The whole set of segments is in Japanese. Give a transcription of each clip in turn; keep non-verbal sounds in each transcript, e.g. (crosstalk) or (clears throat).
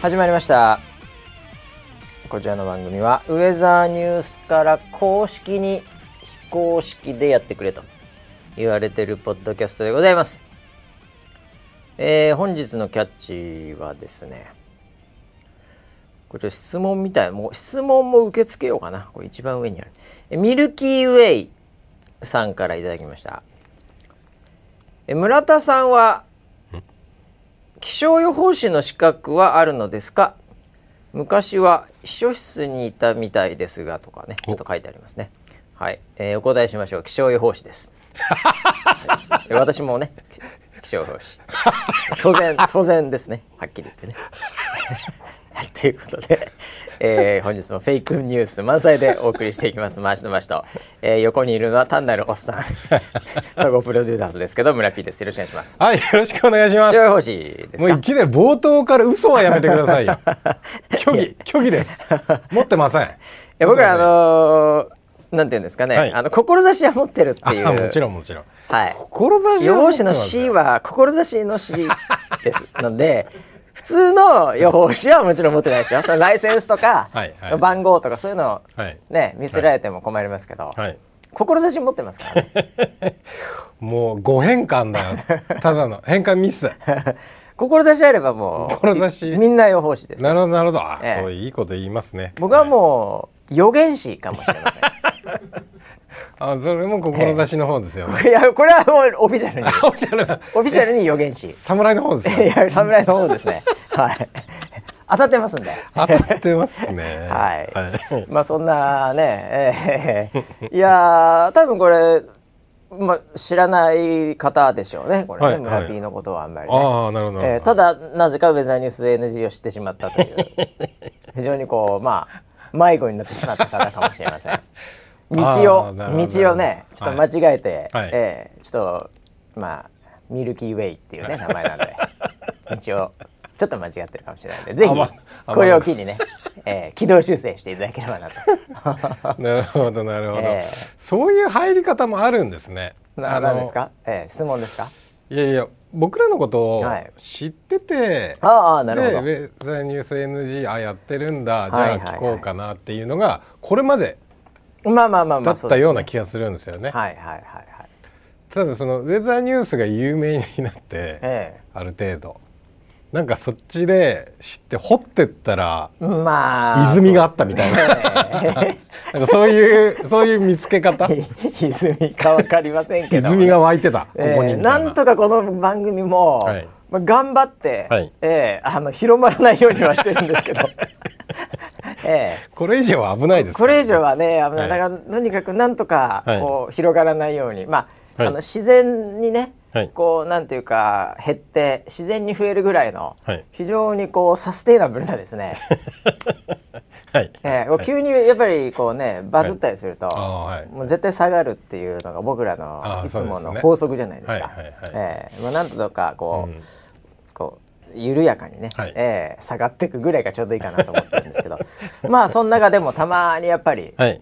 始まりました。こちらの番組はウェザーニュースから公式に非公式でやってくれと言われてるポッドキャストでございます、えー本日のキャッチはですねこれちょっと質問みたいもう質問も受け付けようかな。これ一番上にある。ミルキーウェイさんからいただきました。村田さんは気象予報士の資格はあるのですか？昔は秘書室にいたみたいですがとかねちょっと書いてありますね。はい、えーお答えしましょう。気象予報士です、はい。私もね気象予報士。当然当然ですね。はっきり言ってねはいということで、えー本日もフェイクニュース満載でお送りしていきます。回しの回しと、えー横にいるのは単なるおっさん。(laughs) 総合プロデューサーですけど村 P です。よろしくお願いします。はい、よろしくお願いします。もういきなり冒頭から嘘はやめてくださいよ。(laughs) 虚偽、虚偽です。持ってません。いいや僕らあのーなんていうんですかね、はい。あの志は持ってるっていう。あ、もちろんもちろん。はい。志予報士のは持ってます C は志の C です。ので普通の予報士はもちろん持ってないですよ。(laughs) そのライセンスとかはいはい。番号とかそういうのをはい。ね見せられても困りますけど、はい。志持ってますからね。(laughs) もう誤変換だよ。(laughs) ただの。変換ミス。志あればもう志みんな予報士ですよ。なるほどなるほど。あ、ええ。そういいこと言いますね。僕はもう予言士かもしれませんあ、それも志の方ですよね。(laughs) いやこれはもうオフィシャルに。(laughs) オフィシャル。に予言士 (laughs) 侍の方ですいよ。や侍の方ですね。はい。当たってますんで。当たってますね。はい、はい。まあそんなね、えー。いやー多分これ、まあ、知らない方でしょうね。これね、はい村 P のことはあんまりね、ああ、なるほどなるほど。えーただなぜかウェザーニュース NG を知ってしまったという。非常にこうまあ迷子になってしまった方かもしれません道あを道をねちょっと間違えて、はい。えーちょっとまあミルキーウェイっていうね名前なんで (laughs) 道をちょっと間違ってるかもしれないのでぜひこれを機にね、えー軌道修正していただければなと。(laughs) なるほどなるほど、ええそういう入り方もあるんですね。なあのなんですか、えー質問ですか？いやいや僕らのことをはい。知ってて、ああなるほど。でウェザーニュース NG あやってるんだじゃあはいはい。はい聞こうかなっていうのがこれまでまあまあまあまだあったようなそ気がするんですよね。はいはいはいはいただそのウェザーニュースが有名になってえある程度。なんかそっちで知って掘ってったらえまあ泉があったみたいな。ななんかそういうそういう見つけ方？泉かわかりませんけど泉が湧いてたここにな。なんとかこの番組も、はい。まあ、頑張って、はい。ええあの広まらないようにはしてるんですけど、ええ。これ以上は危ないですこれ以上はね危ない、はい。だからとにかくなんとかはい。こう広がらないように、まあ,、はい。あの自然にね、はい。こうなんていうか減って自然に増えるぐらいの、はい。非常にこうサステイナブルなですね、(laughs) はい。ええ。こう急にやっぱりこうねバズったりすると、はい。もう絶対下がるっていうのが僕らのいつもの法則じゃないですか。なんとかこう、うん。こう緩やかにね、はい。ええ下がっていくぐらいがちょうどいいかなと思ってるんですけど。(laughs) まあその中でもたまにやっぱりはい。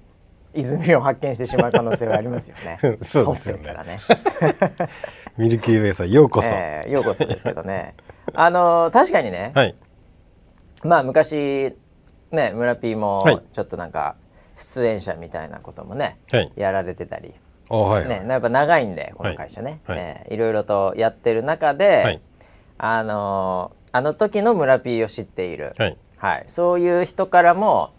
泉を発見してしまう可能性はありますよね。(laughs) そうですよね。ね、(laughs) ミルキーウェイさんようこそ。ええようこそですけどね。あの確かにね、はい。まあ昔ね村 P もはい。ちょっとなんか出演者みたいなこともね、はい。やられてたり、あはい、はい。ね、やっぱ長いんでこの会社ね、はい。ええいろいろとやってる中で、はいあのあの時の村 P を知っている、はい。はい、そういう人からも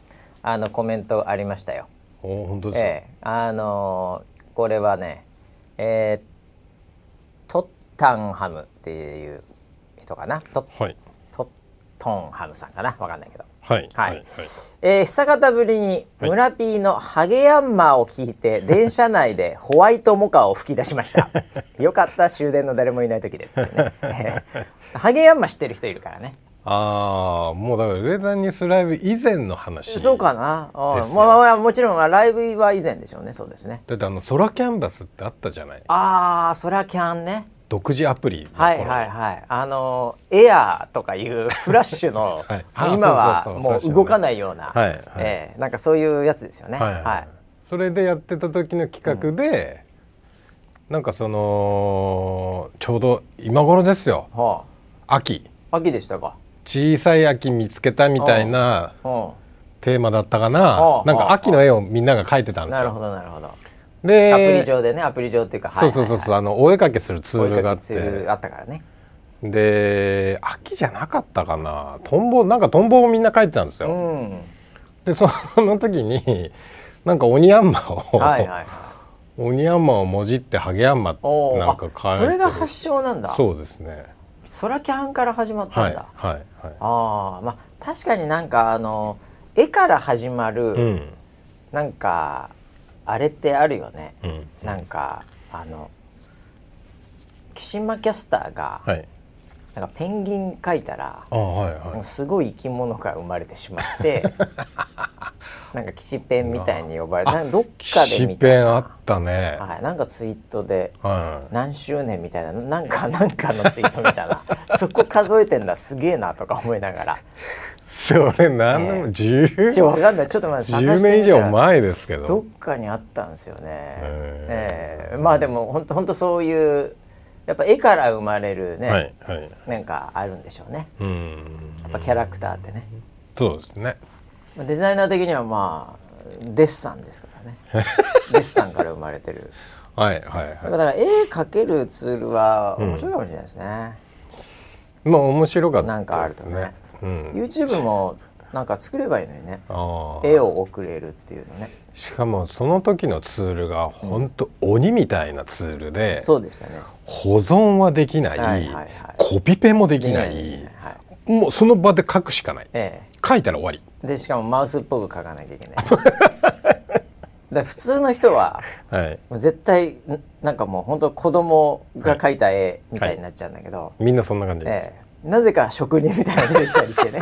あのコメントありましたよ。お本当ですか？ええあのこれはね、えートッタンハムっていう人かな？トッはい。トットンハムさんかな。わかんないけど。はい。はい。はい。えー久方ぶりにはい。村 P のハゲヤンマーを聞いて (laughs) 電車内でホワイトモカを吹き出しました。(laughs) よかった終電の誰もいない時でねえー (laughs) ハゲヤンマー知ってる人いるからね。ああ、もうだからウェザーニュースライブ以前の話。そうかな、あまあもちろんライブは以前でしょうね。そうですね。だってあのソラキャンバスってあったじゃない。ああそりゃキャンね独自アプリ。はいはいはい。あのエアーとかいうフラッシュの、(laughs) はい。あ今はもう動かないような、はいはい。えーなんかそういうやつですよね。はいはい。それでやってた時の企画で、なんかそのちょうど今頃ですよ。は秋。あ。秋。でしたか。小さい秋見つけたみたいなうんテーマだったかおうななんか秋の絵をみんなが描いてたんですなるほよどなるほどでアプリ上でねアプリ上っていうかそうそうそうそうあのお絵かけするツールがあって。あったからね。で秋じゃなかったかな。トンボなんかトンボをみんな描いてたんですうよ、ん。でその時になんか鬼ヤンマを、はいはいはい。鬼ヤンマをもじってハゲヤンマおーなんか描いてあそれが発祥なんだ。そうですね。ソラキャンから始まったはいんだ、はいはいああまあ確かになんかあの絵から始まる、うん。なんかあれってあるよね、うん。なんかあの岸間キャスターが、はい。なんかペンギン描いたらあはいはい。かすごい生き物が生まれてしまって (laughs) なんか岸ペンみたいに呼ばれてどっかでシ見たな。ペンあったね。はい、なんかツイートではい。何周年みたいななんかなんかのツイート見たな。(laughs) そこ数えてんだすげえなとか思いながらそれ何でもえ。10ちょわかんない。ちょっとまだ探してみたら。10年以上前ですけど。っどかにあったんですよね。へええ。まあでも本当本当そういうやっぱ絵から生まれるね、はいはい。なんかあるんでしょうね。うん。やっぱキャラクターってね。そうですね。まあデザイナー的にはまあデッサンですからね。(laughs) デッサンから生まれてる。はいはいはだから絵描けるツールは面白いかもしれないですね。いまあ面白かったですね。なんかあるとねうん。YouTube もなんか作ればいいのにね。絵を送れるっていうのね。しかもその時のツールが本当鬼みたいなツールでそうでしたね。保存はできない、はいはいはい。コピペもできない、ねはい。もうその場で書くしかない。ええ。書いたら終わり。でしかもマウスっぽく書かなきゃいけない。だ普通の人ははい。もう絶対んなんかもう本当子供が描いた絵みたいになっちゃうんだけど、みんなそんな感じです、ええ、なぜか職人みたいなの出てきたりしてね。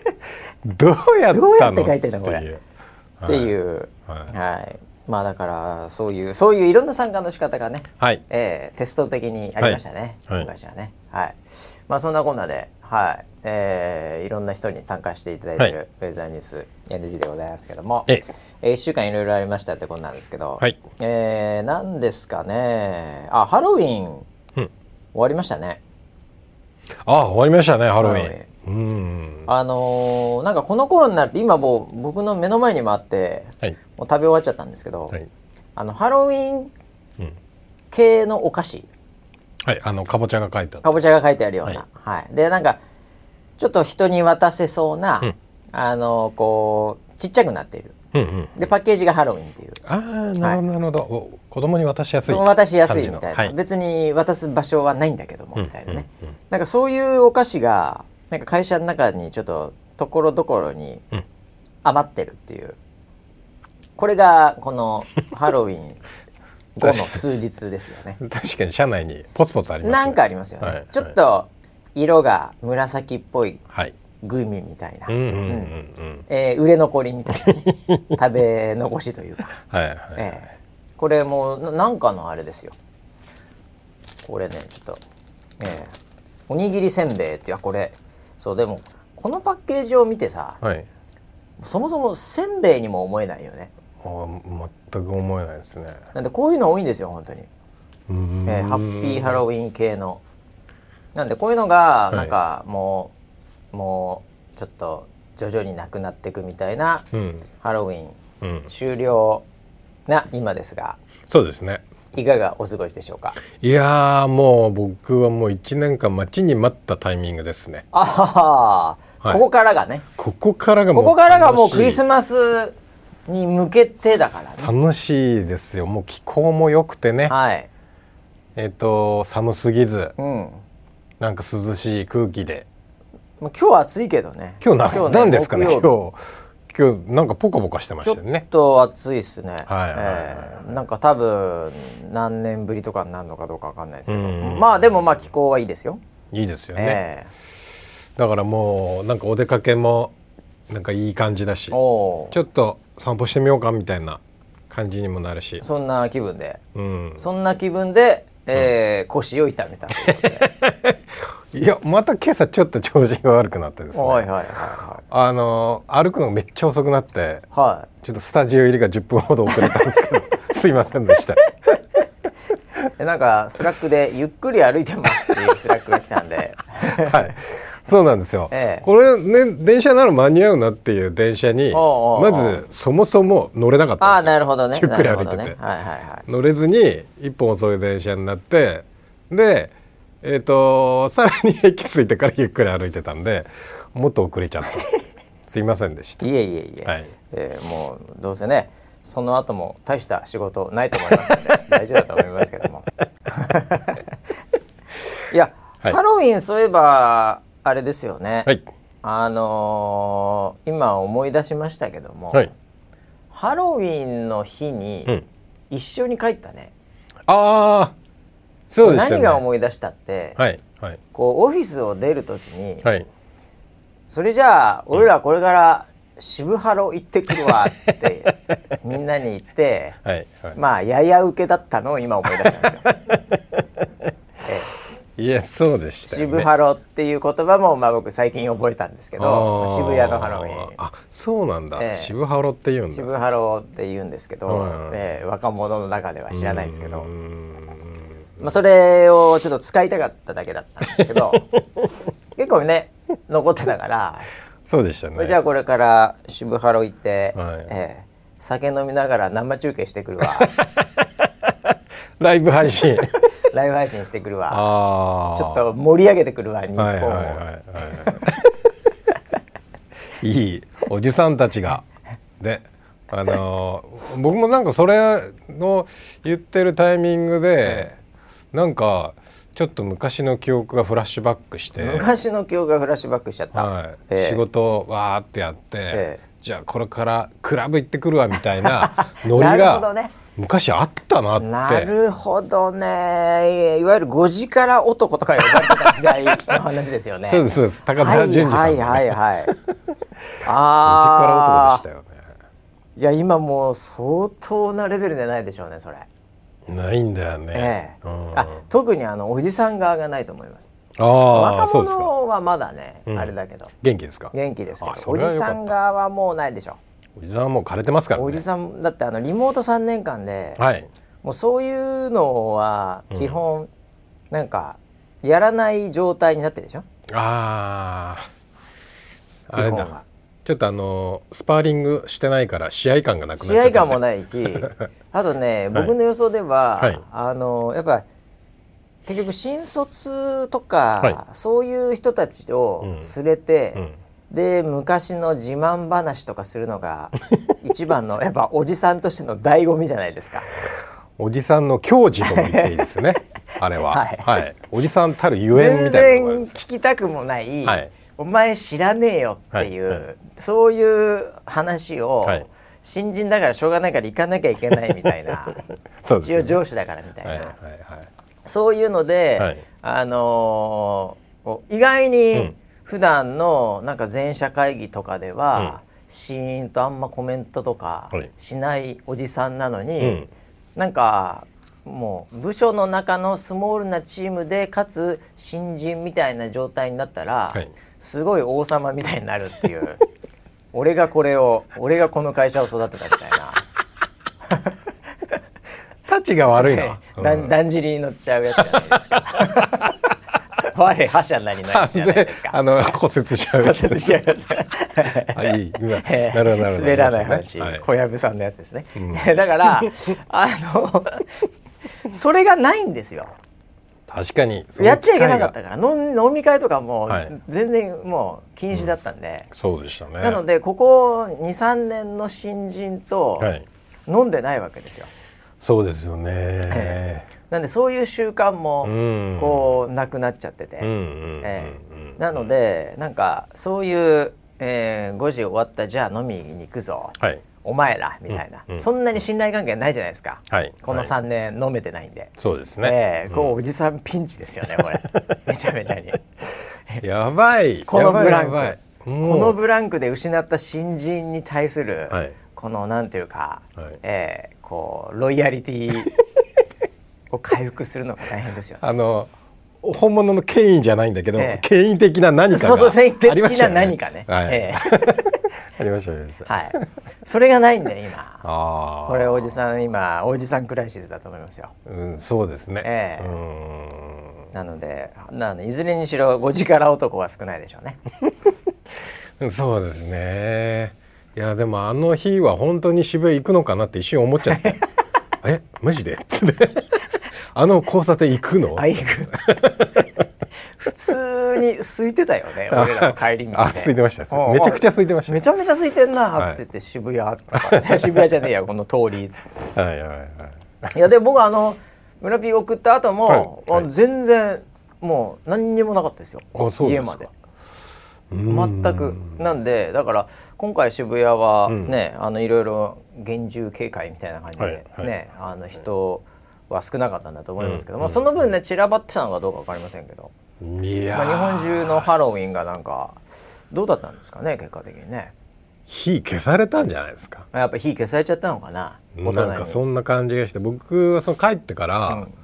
(laughs) どうやどうやって書いてんのこれ。っていう。っていう、はい。はい。まあだからそういうそういういろんな参加の仕方がね、はい。ええテスト的にありましたね、はい。はい。昔はね。はい。まあそんなこんなではい。えーいろんな人に参加していただいてるウェザーニュース NG でございますけども、ええ。えー、1週間いろいろありましたってことなんですけど、はい。えー、何ですかね。あハロウィン。うん。終わりましたねあ終わりましたねハロウィン。うんあのーなんかこの頃になると今もう僕の目の前にもあってはい。もう食べ終わっちゃったんですけど、はい、あのハロウィンうん、系のお菓子。はいあのかぼちゃが書いてあるかぼちゃが書いてあるような、はい。でなんかちょっと人に渡せそうな、うん。あのこうちっちゃくなっているうんうん。でパッケージがハロウィンっていう。ああなるほどなるほど、お子供に渡しやすい渡しやすいみたいな、はい。別に渡す場所はないんだけども、うんみたいなね、うんうんなんかそういうお菓子がなんか会社の中にちょっとところどころにうん。余ってるっていう。これがこの (laughs) ハロウィン後の数日ですよね。(laughs) 確かに社内にポツポツありますね。なんかありますよね、はい。ちょっと色が紫っぽいはいグミみたいな、売れ残りみたいな。(laughs) 食べ残しというか、はいはい、ええこれもうななんかのあれですよ。これねちょっと、ええおにぎりせんべいっていうあこれ。そうでもこのパッケージを見てさはい。そもそもせんべいにも思えないよね。あー全く思えないですね。なんでこういうの多いんですよ本当に、ええハッピーハロウィン系の。なんでこういうのがい。なんかもう、もうちょっと徐々になくなっていくみたいなうん。ハロウィンうん。終了な今ですがそうですね。いかがお過ごしでしょうか？いやーもう僕はもう1年間待ちに待ったタイミングですね。あはは、はい。ここからがね。ここからがもうここからがもうクリスママスに向けてだからね。楽しいですよ。もう気候も良くてね。はい。えっ、と寒すぎず。うん。なんか涼しい空気でもう今日は暑いけどね。今日なねなんですかね木今曜日。日。今日なんかポカポカしてまちょっしたよね。と暑いっすね、はいなんか多分何年ぶりとかになるのかどうかわかんないですけど。うんまあでもまあ気候はいいですよ、いいですよね、えだからもうなんかお出かけもなんかいい感じだしちょっと散歩してみようかみたいな感じにもなるし、そんな気分で。うん、そんな気分で、えー腰を痛めたと (laughs) いやまた今朝ちょっと調子が悪くなってですね、はいはいはいはい。あの歩くのがめっちゃ遅くなってはちょっとスタジオ入りが10分ほど遅れたんですけど (laughs) すいませんでした。なんか Slack で「ゆっくり歩いてます」っていう Slack が来たんで。(laughs) はい。そうなんですよ、ええ。これね電車なら間に合うなっていう電車にまずそもそも乗れなかったああんですよ。なるほどね。ゆっくり歩いてて。どね。はいはいはい。乗れずに一本遅い電車になってでえっ、とさらに駅着いてからゆっくり歩いてたんでもっと遅れちゃった。(laughs) すいませんでした。いえいえいえ、はい。えーもうどうせねその後も大した仕事ないと思いますので (laughs) 大丈夫だと思いますけども。(laughs) いや、はい。ハロウィンそういえばあれですよね、はい。あのー今思い出しましたけども、はい。ハロウィンの日にうん。一緒に帰ったね、ああそうでしたね。何が思い出したって、はいはい。こうオフィスを出る時に、はい。それじゃあ俺らこれから渋ハロ行ってくるわって (laughs) みんなに言ってはいはい、まあやや受けだったのを今思い出したんですよ。え (laughs) いやそうでしえたよね。渋ハロっていう言葉もまあ僕最近覚えたんですけど渋谷のハロウィン。あそうなんだ、ええ。渋ハロって言うんだ。渋ハロって言うんですけど、はいええ若者の中では知らないですけどまあ、それをちょっと使いたかっただけだったんですけど (laughs) 結構ね残ってたから、そうでしたね。じゃあこれから渋ハロ行って、はい。ええ酒飲みながら生中継してくるわ。(laughs) ライブ配信。(laughs) ライブ配信してくるわ。ちょっと盛り上げてくるわ日本を、はいはいはいはい。おじさんたちが。であのー僕もなんかそれの言ってるタイミングで、なんかちょっと昔の記憶がフラッシュバックして、昔の記憶がフラッシュバックしちゃった、はい。ええ。仕事をわーってやって、ええ。じゃあこれからクラブ行ってくるわみたいな (laughs) ノリがね。昔あったなって。なるほどね。いわゆる5時から男とか呼ばれてた時代の話ですよね。(laughs) そうですそうです。高田純次さんのね。はいはいはいはい。時からああ男でしたよね。いや今もう相当なレベルじゃないでしょうねそれ、ないんだよね。ええうんあ特にあのおじさん側がないと思いますああ若。者はまだね、うんあれだけど元気ですか？元気ですけあどおじさん側はもうないでしょおじさんはもう枯れてますからね。おじさんだってあのリモート3年間で、はい。もうそういうのは基本、なんかやらない状態になってるでしょ？ああ。あれだ。ちょっとあのスパーリングしてないから試合感がなくなっちゃ試った、合感もないし (laughs) あとね僕の予想では、はいあのやっぱ結局新卒とか、はそういう人たちを連れて、うん。で昔の自慢話とかするのが (laughs) 一番のやっぱおじさんとしての醍醐味じゃないですか。おじさんの矜持とも言っていいですね。あれは。(laughs) はいはい。おじさんたるゆえんみ全たいなところ然。聞きたくもない、はいお前知らねえよっていう、はい。はいそういう話を、はい。新人だからしょうがないから行かなきゃいけないみたいな。(laughs) そうですよね。一応上司だからみたいな、はいはいはい。そういうので、はい。あのー意外うにん。普段のなんか全社会議とかでは、シーンとあんまコメントとかはい。しないおじさんなのに、うん。なんかもう部署の中のスモールなチームでかつ新人みたいな状態になったら、はいすごい王様みたいになるっていう俺がこれを俺がこの会社を育てたみたいな。たちが悪いな。(laughs) だんだんじりに乗っちゃうやつじゃないですか。(laughs) 我覇者なりのやつじゃないでですか。あの骨折しちゃうやつ骨折しちゃうやつ。あいいなるほど滑らない話、はい小籔さんのやつですね。んだからあのそれがないんですよ。確かにやっちゃいけなかったから飲飲み会とかもはい。全然もう禁止だったんで、そうでしたね。なのでここ23年の新人とはい。飲んでないわけですよ。そうですよね、え (laughs) なんでそういう習慣もうん。こうなくなっちゃってて、なのでなんかそういう、えー5時終わったじゃあ飲みに行くぞ、はいお前らみたいな、うんうん。そんなに信頼関係ないじゃないですか、はい。このはい。3年飲めてないんで。そうですね、ええこうおじさんピンチですよねこれ。(laughs) めちゃめちゃに。やばい。このブランク。このブランクで失った新人に対する、はい。このなんていうか、はい。ええこうロイヤリティ (laughs) を回復するのが大変ですよね。あの本物の権威じゃないんだけど、ええ。権威的な何かがありましたよな何かね。はい、えありましたありました、はい。それがないんで今。ああこれおじさん今おじさんクライシスだと思いますよ。うん、そうですね、ええ。うん。なのでなのでいずれにしろ5時から男は少ないでしょうね。(laughs) そうですね。いやでもあの日は本当に渋谷行くのかなって一瞬思っちゃって。(laughs) えマジで？(laughs) あの交差点行くの？あ行く普通に空いてたよね俺らの帰り道で。あ空いてました。うん。めちゃくちゃ空いてました。めちゃめちゃ空いてんなって言って、渋谷とか (laughs) 渋谷じゃねえやこの通りはいはいはいい。やで僕あの村ピー送った後も、はい。はい。あの全然もう何にもなかったですよ。家まで。全く。なんでだから今回渋谷はね、あのいろいろ厳重警戒みたいな感じで、はいはい。ねあの人は少なかったんだと思いますけど、うんまあ、その分ね散らばってたのかどうか分かりませんけど、いやまあ、日ー本中のハロウィンがなんかどうだったんですかね結果的にね。火消されたんじゃないですか。やっぱ火消されちゃったのかななんかそんな感じがして僕はその帰ってから、うん。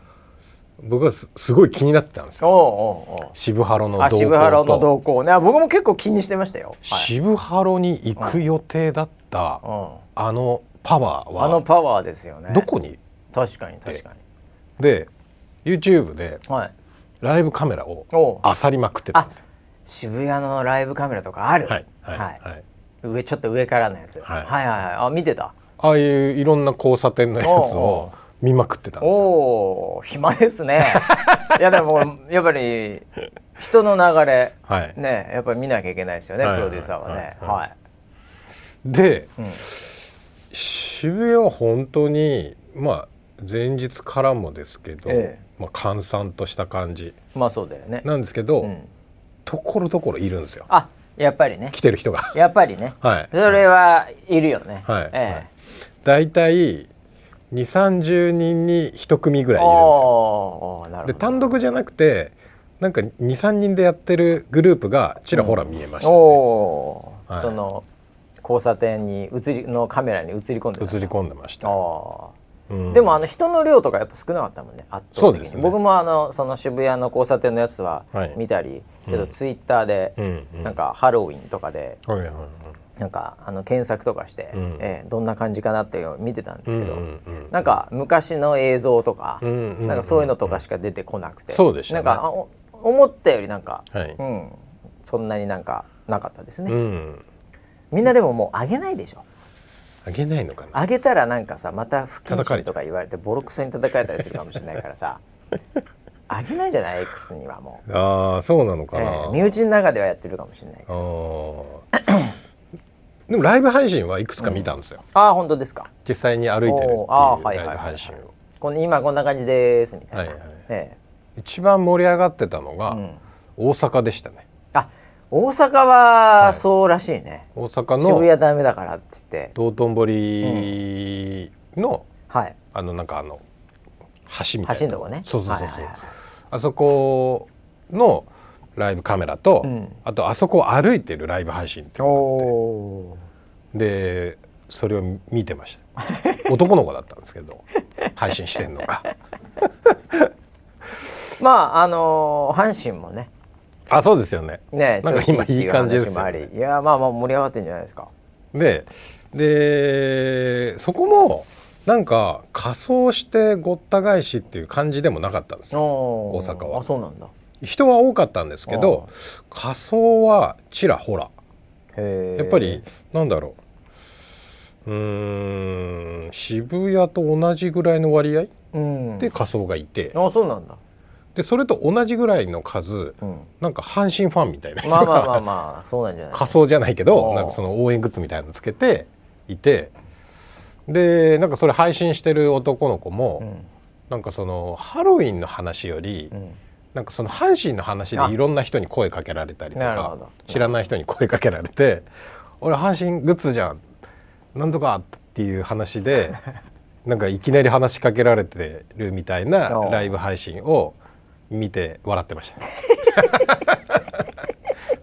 僕はすすごい気になってたんですよ。おうおうおう。渋ハロの動向渋ハロの動向ね。あ僕も結構気にしてましたよ、はい。渋ハロに行く予定だった、うん、あのパワーあのはパワーですよね。どこに？確かに確かにで YouTube ではい。ライブカメラを漁りまくってたんですよ。渋谷のライブカメラとかある。はいはいはい。はい。上ちょっと上からのやつ、はい。はいはいはい。あ見てた。ああいういろんな交差点のやつを見まくってたんですよ。おお暇ですね。(laughs) いやでもやっぱり人の流れはい、ねやっぱり見なきゃいけないですよね、はいプロデューサーはね。はい。はい、で、うん。渋谷は本当にまあ前日からもですけど、ええ。まあ、閑散とした感じ。まあそうだよね。なんですけど、うん。ところどころいるんですよ。あやっぱりね。来てる人が。やっぱりね、(laughs) はい。それはいるよね、はい。えだい。たい2 3 0人に1組ぐえらいいるんですよ。おーなるほど。で単独じゃなくてなんか23人でやってるグループがちらほら見えました、ね。おー。はい。その交差点に映りのカメラに映り込んでた。映り込んでました、あうんーでもあの人の量とかやっぱ少なかったもんね圧倒的に、そうですね。僕もあのその渋谷の交差点のやつははい。見たり、けどうんツイッターで、うんうん。なんかハロウィンとかでなんかあの検索とかして、うん。えーどんな感じかなって見てたんですけど、うんうんうんなんか昔の映像とか、うんうんうんなんかそういうのとかしか出てこなくて、そうでしたね。なんか思ったよりなんか、はい。うん、そんなになんかなかったですね、うん。みんなでももう上げないでしょあげないのかな？上げたらなんかさまた不謹慎とか言われてボロクソに叩かれたりするかもしれないからさ (laughs) 上げないんじゃない？X にはもう、ああそうなのかえな、ー身内の中ではやってるかもしれないあー。(clears throat) でもライブ配信はいくつか見たんですよ、ああ本当ですか？実際に歩いてるっていうライはいはいブ配信を。この今こんな感じですみたいな、はいはいえ一番盛り上がってたのがうん。大阪でしたね、あ大阪はそうらしいね、大阪渋の谷ダメだからって言って。道頓堀の、はい。あのなんかあの橋みたいな橋のとこね。そうそうそうそう、はいはいはい。あそこのライブカメラと、うん。あとあそこを歩いてるライブ配信ってでそれを見てました。(laughs) 男の子だったんですけど配信してんのが。(laughs) まああのー阪神もねあそうですよね。ねなんか今いい感じですよね。いやまあまあ盛り上がってんじゃないですか。ででそこもなんか仮装してごった返しっていう感じでもなかったんですよ。大大阪は。あそうなんだ。人は多かったんですけど仮装はちらほら。やっぱりなんだろう。うーん渋谷と同じぐらいの割合うん。で仮装がいて。あそうなんだでそれと同じぐらいの数うん。なんか阪神ファンみたいな人まあまあまあがまあそうなんじゃない。仮装じゃないけどなんかその応援グッズみたいなのつけていてでなんかそれ配信してる男の子も、うん。なんかそのハロウィンの話より、うん。なんかその阪神の話でいろんな人に声かけられたりとか知らない人に声かけられて「俺阪神グッズじゃん。なんとか」っていう話で (laughs) なんかいきなり話しかけられてるみたいなライブ配信を見て笑ってました。(laughs)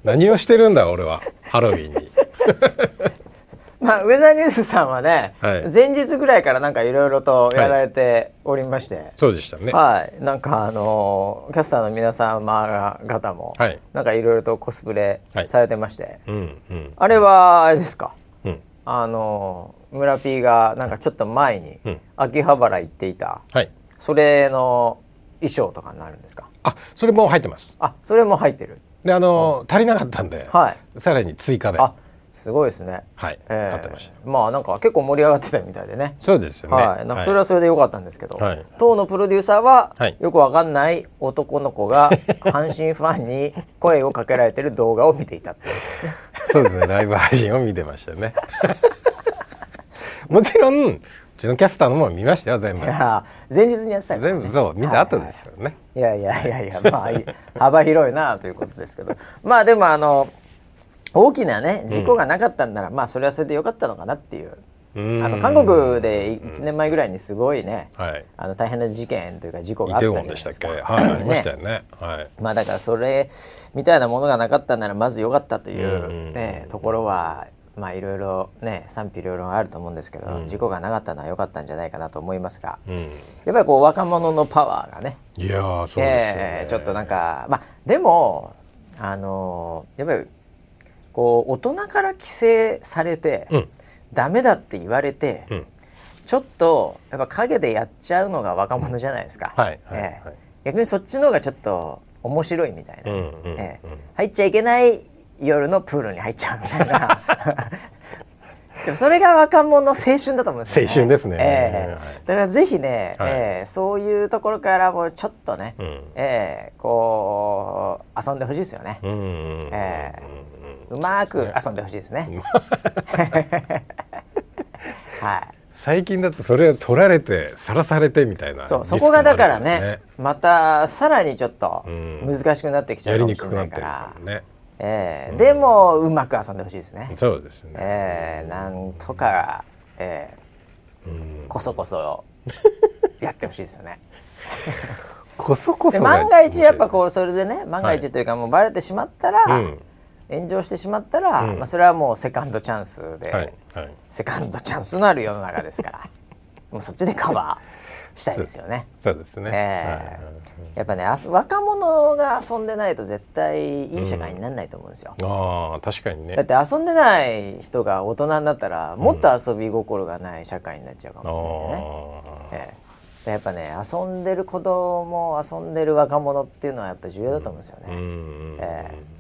何をしてるんだ俺は。ハロウィンに。(laughs) まあウェザーニュースさんはね、はい。前日ぐらいからなんかいろいろとやられておりまして、そうでしたね。はい、なんかあのーキャスターの皆様方も、はい。なんかいろいろとコスプレはい。されてまして、うんうん。あれはあれですか？うん。あのー村 P がなんかちょっと前にうん。秋葉原行っていた。はい。それの衣衣装とかになるんですか？あそれも入ってます。あそれも入ってる。であの足りなかったんで、はい。さらに追加で。あすごいですね。はい、えー買ってました。まあなんか結構盛り上がってたみたいでね。そうですよね。はい、なんかそれはそれで良かったんですけど、はい。当のプロデューサーは、はい。よくわかんない男の子が (laughs) 阪神ファンに声をかけられてる動画を見ていたっていうですね。そうですね。ライブ配信を見てましたね。(laughs) もちろんうちのキャスターのも見ましたよ全部。いやー前日にやってたね。全部そう見た後ですよね、いやいやいやいやまあいい。幅広いなということですけど。まあでもあの大きなね事故がなかったんなら、まあそれはそれで良かったのかなっていう。あの韓国で1年前ぐらいにすごいね、はい。あの大変な事件というか事故があったじゃないでしたっけ？はいありましたよね。ねはい。まあだからそれみたいなものがなかったならまず良かったという、うん。ねところはまあいろいろね賛否両論あると思うんですけど、うん。事故がなかったのは良かったんじゃないかなと思いますが、うん。やっぱりこう若者のパワーがね。いやーそうですよね、えーちょっとなんかまあでもあのーやっぱりこう大人から規制されて、うん。ダメだって言われて、うん。ちょっとやっぱ陰でやっちゃうのが若者じゃないですか。はいはいえ逆にそっちの方がちょっと面白いみたいな、うんうんうん。ええ入っちゃいけない夜のプールに入っちゃうみたいな。(laughs) でもそれが若者の青春だと思うんですよね。青春ですね。ええ。はい。だからぜひね、はい。ええそういうところからもうちょっとね、うん。ええこう遊んでほしいですよね、うんうんうんえうまーく遊んでほしいですね、(laughs) はい。最近だとそれを取られてさらされてみたいなそうそこがだからねまたさらにちょっとうん。難しくなってきちゃやりうかもしれにくくないってるなからか、もねええ。でもうまく遊んでほしいですね、そうですね、ええ。なんとか、ええ。うん。こそこそ。(laughs) やってほしいですよね。こそこでそが万が一やっぱこうそれでね万が一というかもうバレてしまったら、うん。炎上してしまったら、うん。まあ、それはもうセカンドチャンスで、はいはい。セカンドチャンスのある世の中ですから。(laughs) もうそっちでカバーしたいですよね。そうです。ね、ええやっぱね若者が遊んでないと絶対いい社会にならないと思うんですよ。ああ確かにね。だって遊んでない人が大人になったらもっと遊び心がない社会になっちゃうかあもしれないね。ー。ええ。でやっぱね遊んでる子供遊んでる若者っていうのはやっぱ重要だと思うんですよね。うんうん。ええ。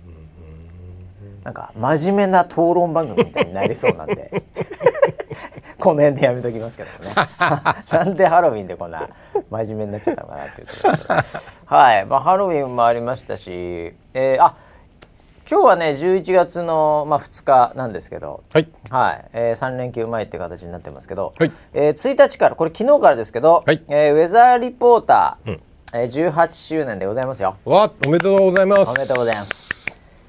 なんか真面目な討論番組みたいになりそうなんでこの辺でやめときますけどね。(laughs) なんでハロウィンでこんな真面目になっちゃったのかなっていうところですけど。はい、まあ、ハロウィンもありましたし、えーあ今日はね11月の、まあ、2日なんですけど。はい。はい、えー、3連休前って形になってますけど、はい。えー1日からこれ昨日からですけど、はい。えーウェザーリポーター、うん。えー18周年でございますよ。わおめでとうございます。おめでとうございます。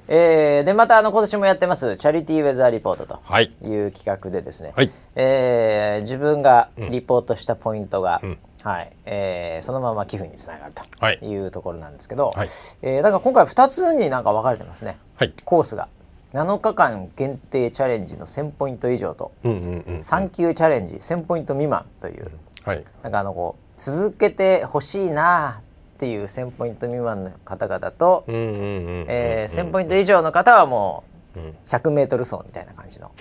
えーでまたあの今年もやってますチャリティーウェザーリポートとはい。いう企画でですね、はい。えー自分がリポートしたポイントが、ん。はい。えーそのまま寄付につながるはい。というところなんですけど、はい。えーだから今回2つになんか分かれてますね。はい。コースが。7日間限定チャレンジの1000ポイント以上とうんうんうん3級チャレンジ1000ポイント未満という。はい。なんかあのこう続けてほしいなっていう1000ポイント未満の方々と、うんうんうんうんえー1000ポイント以上の方はもううん。100m 走みたいな感じの。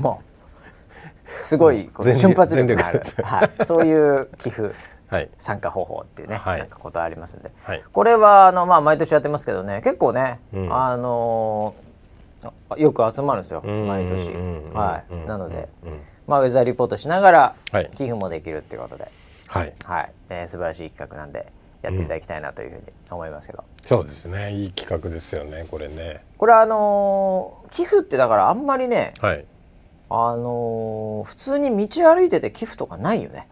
もうすごい瞬発力がある。はい、そういう寄付はい。参加方法っていうね、はい。なんかことありますんで、はい。これはあの、まあ、毎年やってますけどね結構ね、うん。あのーよく集まるんですようん毎年、はい。うんなので、うん。まあ、ウェザーリポートしながらはい。寄付もできるっていうことで、はい。はい。えー素晴らしい企画なんでやっていただきたいなというふうに思いますけど、そうですね。いい企画ですよねこれね。これあのー寄付ってだからあんまりねはい。あのー普通に道歩いてて寄付とかないよね。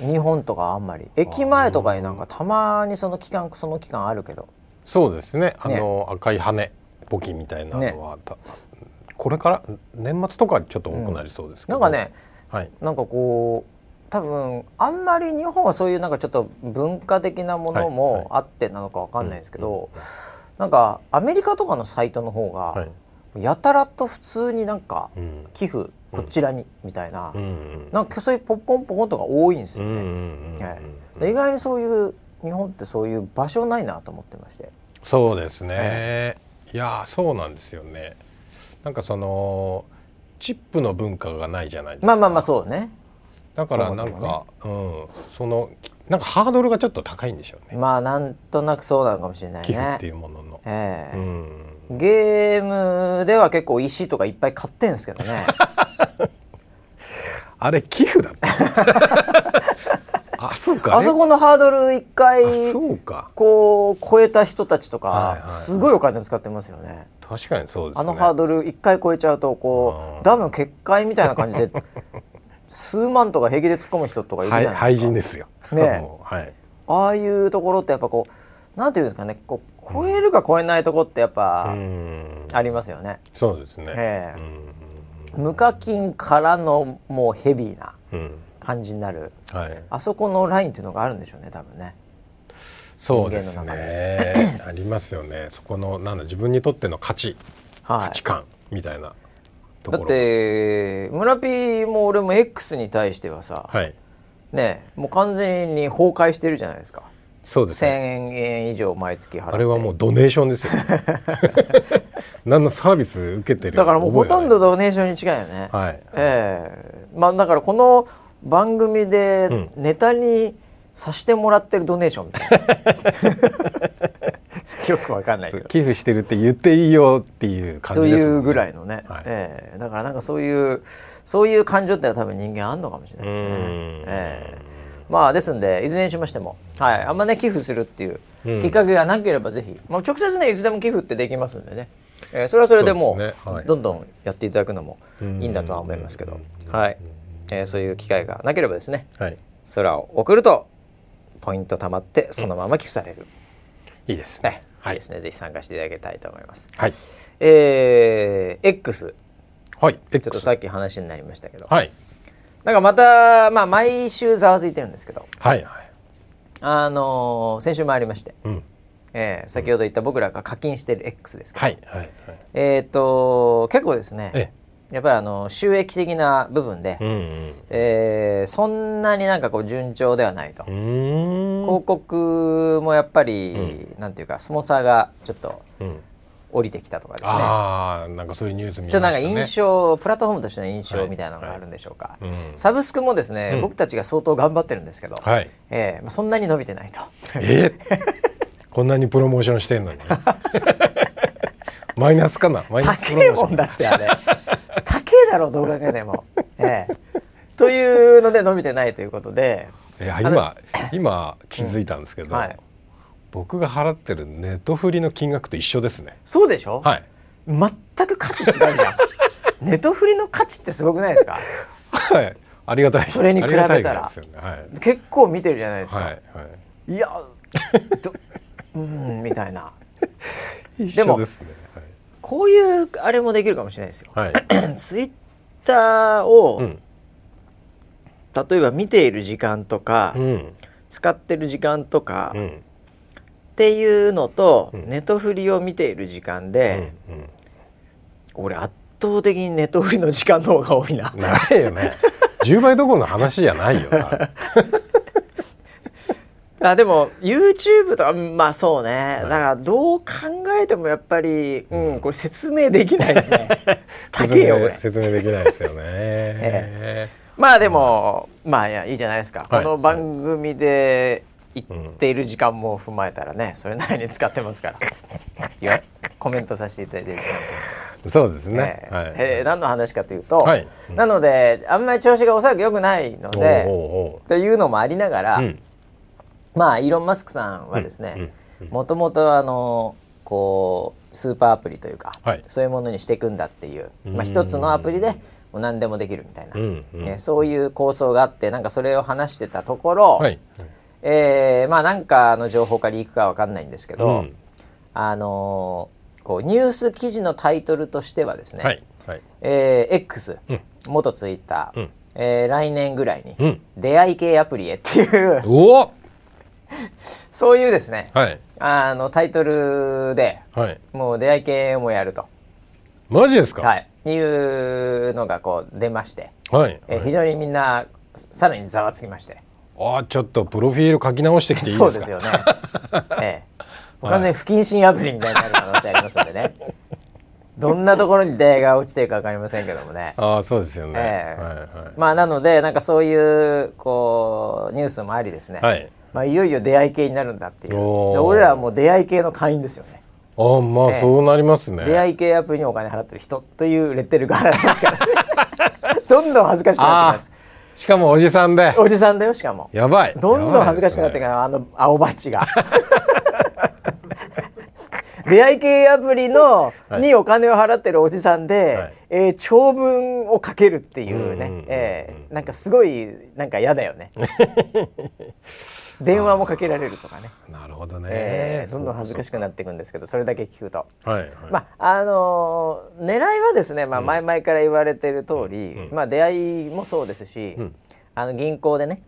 日本とかあんまり。駅前とかになんかたまにその期間その期間あるけど。そうですね。あの赤い羽募金みたいなのは、たこれから年末とかちょっと多くなりそうですけど、なんかねはい。なんかこう多分あんまり日本はそういうなんかちょっと文化的なものもあってなのかわかんないですけど、なんかアメリカとかのサイトの方がはいやたらと普通になんかうん。寄付こちらにみたいな、なんかそういうポッポンポコンとか多いんですよね。意外にそういう日本ってそういう場所ないなと思ってまして。そうですね、いやーそうなんですよね。なんかそのチップの文化がないじゃないですか。まあまあまあそうね。だからなんかうん、そのなんかハードルがちょっと高いんでしょうね。まあなんとなくそうなのかもしれない寄付っていねうものの、ええ。うん。ゲームでは結構石とかいっぱい買ってんですけどね。(laughs) あれ寄付だった (laughs) あそうか。あそこのハードル一あ回そうか。こう超えた人たちとはいはいはい。かすごいお金使ってますよね。確かにそうですね。あのハードル一回超えちゃうとこうダム決壊みたいな感じで数万とか平気で突っ込む人とかいるじゃはい廃ないですか。人ですよ。ね。(laughs) はい。ああいうところってやっぱこうなんていうんですかね。こう超えるか超えないところってやっうぱん。ありますよね、そうですね、ええ。うん。無課金からのもうヘビーなうん。感じになる。はい。あそこのラインっていうのがあるんでしょうね多分ね。そうですね。(coughs) ありますよね。そこのなんだ自分にとっての価値。はい。価値観みたいなところ。だって村ピーも俺も X に対してはさ、はい。ねもう完全に崩壊してるじゃないですか。1,000そうですね。円以上毎月払って。あれはもうドネーションですよ (laughs) 何のサービス受けてるだからもうほとんど覚ドネーションに近いよね、はい。ええ。まあだからこの番組でうん。ネタにさしてもらってるドネーションみたいな (laughs) よくわかんないけど。寄付してるって言っていいよっていう感とじですね。いうぐらいのね、はい。ええ。だからなんかそういうそういう感情って多分人間あんのかもしれないですね。うん、ええ。まあですんでいずれにしましても、はい、あんまね寄付するっていううん。きっかけがなければぜひ、まあ、直接ねいつでも寄付ってできますんでね、えーそれはそれでもうね。はい。どんどんやっていただくのもいいんだとは思いますけど、はい。えーそういう機会がなければですね。はい。空を送るとポイント貯まってそのまま寄付される、いいです。ねですねぜひ参加していただきたいと思います。はい。えー X はい。ちょっとさっき話になりましたけど、はい。なんかまた、まあ、毎週ざわついてるんですけど、はいはい。あのー先週もありまして、うん。えー先ほど言った僕らが課金してる X ですけど、はい。はい。はい。えっ、と結構ですね。えやっぱりあの収益的な部分で、うんうん。えーそんなになんかこう順調ではないと、うーん。広告もやっぱり、なんていうかスポンサーがちょっとうん。降りてきたとかですね。ああなんかそういうニュース見ましたね。なんか印象、プラットフォームとしての印はい象みたいなのがあるんでしょうか、うん。サブスクもですね、うん。僕たちが相当頑張ってるんですけど、はい。えーまあ、そんなに伸びてないと。えこんなにプロモーションしてんのに。(laughs) マイナスかな？マイナスプ高えもんロモーション。だってあれだろどう考えても、(laughs) ええ。というので伸びてないということで。いや今 (laughs) 今気づいたんですけど、うん。はい。僕が払ってるネットフリの金額と一緒ですね。そうでしょ、はい。全く価値違うじゃん。(laughs) ネトフリの価値ってすごくないですか？はい。ありがたい。それに比べたら。ね。はい。結構見てるじゃないですか、はいはい。い、やどうんみたいな。一緒ですねこういうあれもできるかもしれないですよ。はい、は (clears throat) いツイッターを、うん。例えば見ている時間とか、うん。使ってる時間とか、っうん。ていうのと、うん。ネトフリを見ている時間で、うん俺圧倒的にネトフリの時間の方が多いな。うんないよね。10倍どころの話じゃないよな (laughs) あでも YouTube とかまあそうね、い。だからどう考えてもやっぱり、うん、これ説明できないですね。(laughs) 高説えよ説明できないですよね、(laughs) えまあでも、まあいやいいじゃないですか、はい。この番組で言っている時間も踏まえたらねそれなりに使ってますから。(laughs) コメントさせていただいてるそうですね、えーはい、えー何の話かというと、はい。うん。なのであんまり調子がおそらく良くないのでというのもありながら、うんまあイーロン・マスクさんはですねもともとあのこうスーパーアプリというか、はい。そういうものにしていくんだっていう、まあ、うん一つのアプリでもう何でもできるみたいな、うんうん。ねそういう構想があってなんかそれを話してたところ、はい。えーまあなんかの情報かリークかわかんないんですけど、うん。あのーこうニュース記事のタイトルとしてはですね、はいはい。えー X、うん。元ツイッター、うん。えー来年ぐらいに、うん。出会い系アプリへっていうおお (laughs) そういうですね。はい。あのタイトルではい。もう出会い系もやると、マジですか？はい、いうのがこう出まして、はい、えー非常にみんなさらにざわつきまして。あーちょっとプロフィール書き直してきていいですか？そうですよね、(laughs) ええ。完全に不謹慎アプリみたいになる可能性ありますのでね。(laughs) どんなところに出会いが落ちてるか分かりませんけどもね。ああそうですよね、ええ。はいはい。まあなのでなんかそういうこうニュースもありですね、はいまあ、いよいよ出会い系になるんだっていう。俺らはもう出会い系の会員ですよね。あまあええ。そうなりますね、出会い系アプリにお金払ってる人というレッテルがありますから。ね (laughs) どんどん恥ずかしくなってきます。しかもおじさんで。おじさんだよしかも。やばい。どんどん恥ずかしくなってくやるあの青バッジが。(laughs) 出会い系アプリの、はいにお金を払ってるおじさんで、はい。えー長文をかけるっていうね、えーなんかすごいなんか嫌だよね (laughs) 電話もかけられるとかね、なるほどね、えーどんどん恥ずかしくなっていくんですけどそれだけ聞くと。はいはい、まああのー狙いはですね、まあ、前々から言われてる通り、うん。まあ、出会いもそうですし、うん。あの銀行でね、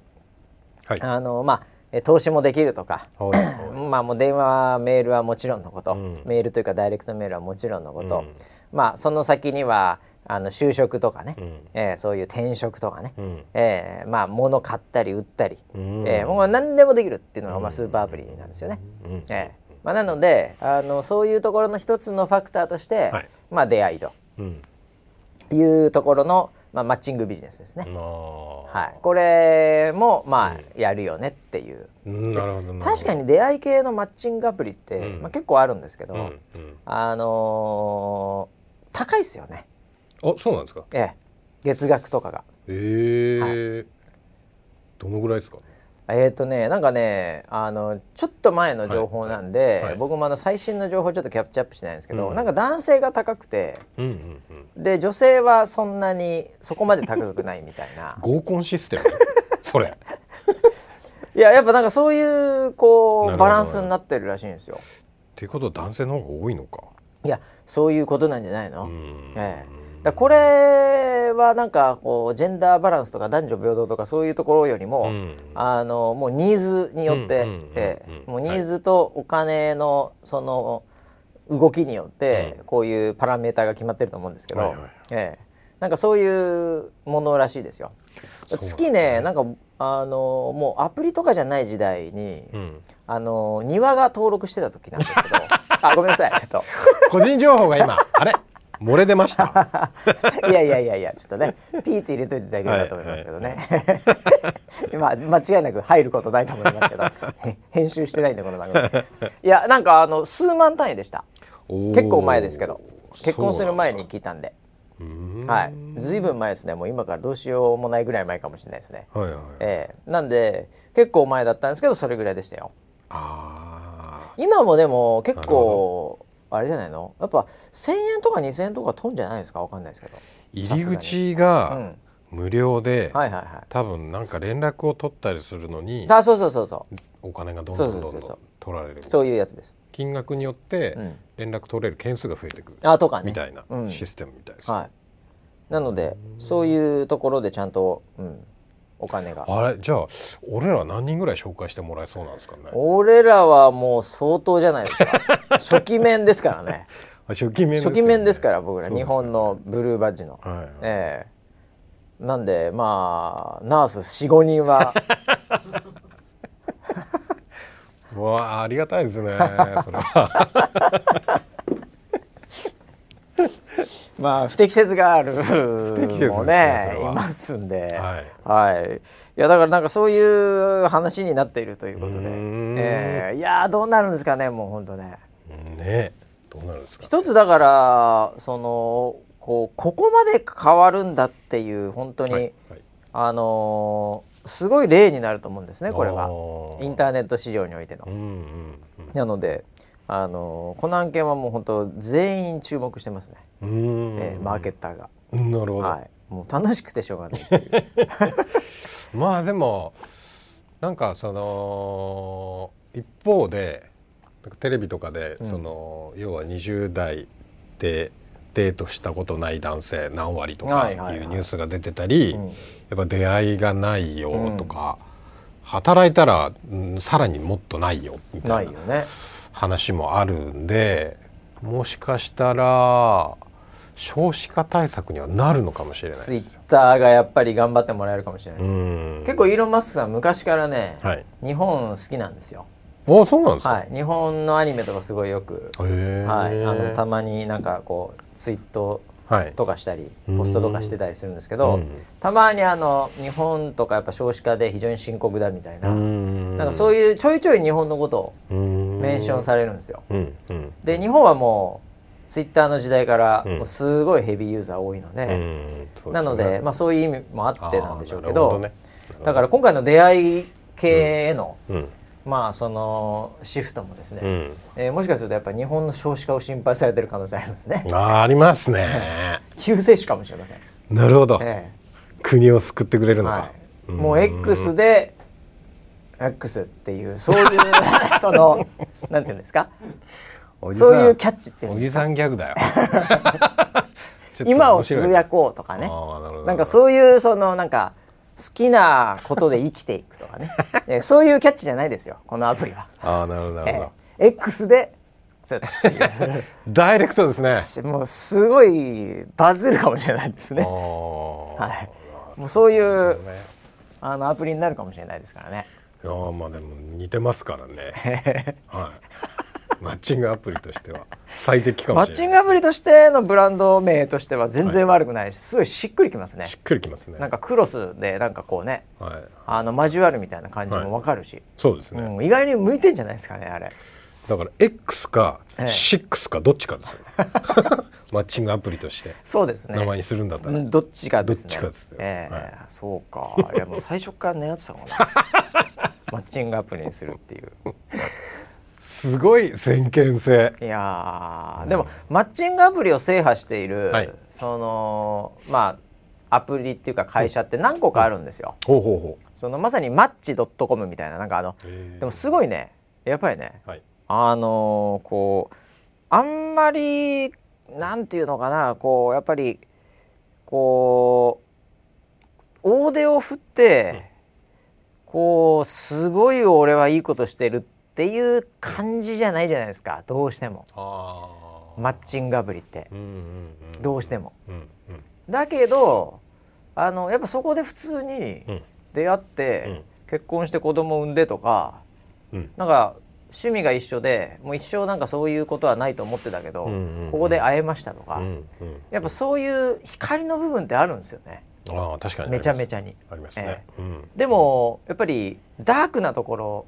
はい。あのまあえ投資もできるとか、はいはい。(clears throat) まあもう電話メールはもちろんのこと、うん。メールというかダイレクトメールはもちろんのこと、うん。まあその先にはあの就職とかね、うん。えーそういう転職とかね、うん。えーまあ物買ったり売ったり、うん。えーもう何でもできるっていうのがまあスーパーアプリなんですよね。うん。えーまあ、なのであのそういうところの一つのファクターとして、はい。まあ、出会いと。うん。いうところの、まあ、マッチングビジネスですね。はい、これもまあやるよねっていう。うんなるほどなるほど。確かに出会い系のマッチングアプリって、うん。まあ、結構あるんですけど、うんうん。あのー高いですよね、あそうなんですか？ええ、月額とかが。え。えどのぐらいですか？えっ、とねなんかねあのちょっと前の情報なんで、はいはい。僕もあの最新の情報ちょっとキャッチアップしてないんですけど、うん。なんか男性が高くてうんうんうん。で女性はそんなにそこまで高くないみたいな。(laughs) 合コンシステム？(laughs) それ。(laughs) いややっぱなんかそういうこうバランスになってるらしいんですよ。っていうことは男性の方が多いのか？いやそういうことなんじゃないの、うん。ええだこれはなんかこうジェンダーバランスとか男女平等とかそういうところよりも、うん。あのもうニーズによってええもうニーズとお金のその動きによってうん。こういうパラメーターが決まってると思うんですけど、はいはい。ええ。なんかそういうものらしいですよ。そう。なんだね月ねなんかあのもうアプリとかじゃない時代に、うん。あの庭が登録してた時なんですけど。(laughs) あごめんなさいちょっと。個人情報が今あれ？漏れ出ました。(laughs) いやいやいやいやちょっとねピーって入れといていただければと思いますけどね、(laughs) まあ間違いなく入ることないと思いますけどへ編集してないんでこの番組。いやなんかあの数万単位でした。結構前ですけど。結婚する前に聞いたんで。はい。ずいぶん前ですね。もう今からどうしようもないぐらい前かもしれないですね。はいはいええ。なんで結構前だったんですけどそれぐらいでしたよ。あ今もでも結構あれじゃないの？やっぱ1,000円とか2,000円とか飛んじゃないですか？わかんないですけど。ー入り口うがん。無料ではいはいはい。多分なんか連絡を取ったりするのにあそうそうそうそう。お金がどんどんどんそうそうそうそどん取られる。そういうやつです。金額によってうん。連絡取れる件数が増えていくあとかね。みたいなうん。システムみたいです、はい。なのでそういうところでちゃんと、うん、お金が。あれ？じゃあ俺ら何人ぐらい紹介してもらえそうなんですかね？俺らはもう相当じゃないですか。(laughs) 初期面ですからね。あ初期面ですよね。初期面ですから僕ら、ね。本のブルーバッジの。はいはい。ええ。なんでまあナース四五人は。(laughs) うわあありがたいですねそれは (laughs) まあ不適切があるもそねいますんで、はい。はい、いやだからなんかそういう話になっているということで、えーいやーどうなるんですかねもう本当ね。ねどうなるんですか一つだからそのこうここまで変わるんだっていう本当に、はいはい。あのーすごい例になると思うんですねこれは。インターネット市場においての。う。んうんうん。なので、あのーこの案件はもう本当全員注目してますね、えーマーケッターが。うんなるほど、はい、もう楽しくてしょうがない。(laughs) まあでもなんかその一方でテレビとかで、うん。その要は20代でデートしたことない男性何割とかはいはいはい。いうニュースが出てたり、うん。やっぱ出会いがないよとか、働いたら、うんさらにもっとないよみたいな。ないよね。話もあるんでもしかしたら少子化対策にはなるのかもしれないツイッ。ターがやっぱり頑張ってもらえるかもしれないです。うん結構イーロン・マスクさん昔からね、はい。日本好きなんですよ。あそうなんですか？はい、日本のアニメとかすごいよく。はい、あのたまになんかこうツイートはいとかしたりうん。ポストとかしてたりするんですけど、うん。たまにあの日本とかやっぱ少子化で非常に深刻だみたいな、ん。なんかそういうちょいちょい日本のことをうん。メンションされるんですよ。で日本はもうツイッターの時代からうん。もうすごいヘビーユーザー多いので、なので、まあ、そういう意味もあってなんでしょうけどだから今回の出会い系への、うんまあそのシフトもですね、うん。えーもしかするとやっぱ日本の少子化を心配されてる可能性ありますね。あーありますね。救世主かもしれません、なるほど。え国を救ってくれるえのか。はい、もう X で X っていうそういう (laughs) そのなんていうんですか？そういうキャッチっておじさんギャグだよ。(laughs) 今をつぶやこうとかね。あーなるほど。なんかそういうそのなんか好きなことで生きていくとかね (laughs) えーそういうキャッチじゃないですよこのアプリは。ああなるほどなるほど、えー X で (laughs) ダイレクトですねもうすごいバズるかもしれないですね。はい。もうそういうねあのアプリになるかもしれないですからね。いやーまあでも似てますからね (laughs) はいマッチングアプリとしては。最適かマもしれないッチングアプリとしてのブランド名としては全然悪くないし、す。ごいしっくりきますね。しっくりきますね。なんかクロスでなんかこうね、はい。あの交わるみたいな感じもわかるし、そうですね、うん、意外に向いてんじゃないですかねあれ。だから X かええ。6かどっちかですよ、(laughs) マッチングアプリとして。そうですね。名前にするんだったら、うんどっちかですね。どっちかですよ。ええ。はい。そうか。いやもう最初から狙ってたもんな。(laughs) マッチングアプリにするっていう。すごい先見性。いやーでもマッチングアプリを制覇している、はい。そのまあアプリっていうか会社って何個かあるんですよ。ほうほうほそのまさにマッチドットコムみたいななんかあのうでもすごいね。やっぱりねはい。あのーこうあんまりなんていうのかなこうやっぱりこう大手を振って、こうすごい俺はいいことしてるっていう感じじゃないじゃないですか。どうしても。マッチングアプリって。うんうんうんどうしても。うんうん。だけどあのやっぱそこで普通にうん。出会って、うん。結婚して子供産んでとかうん。なんか趣味が一緒でもう一生なんかそういうことはないと思ってたけど、うんうんうん。ここで会えましたとか、うんうん。やっぱそういう光の部分ってあるんですよね。ああ確かにめちゃめちゃゃに。ありますね、うん。でもやっぱりダークなところ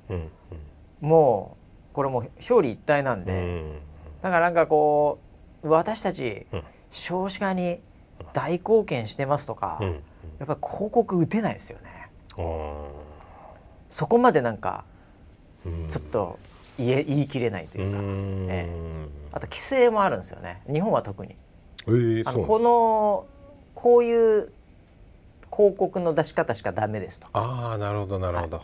うんもこれもう表裏一体なんで、うん。うんだからなんかこう私たちうん。少子化に大貢献してますとか、うん。やっぱり広告打てないですよね。うんそこまでなんかうん。ちょっと言え言い切れないとういうか、ん。えあと規制もあるんですよね。日本は特に。ええそうあのこのこういう広告の出し方しかダメですとああなるほどなるほど、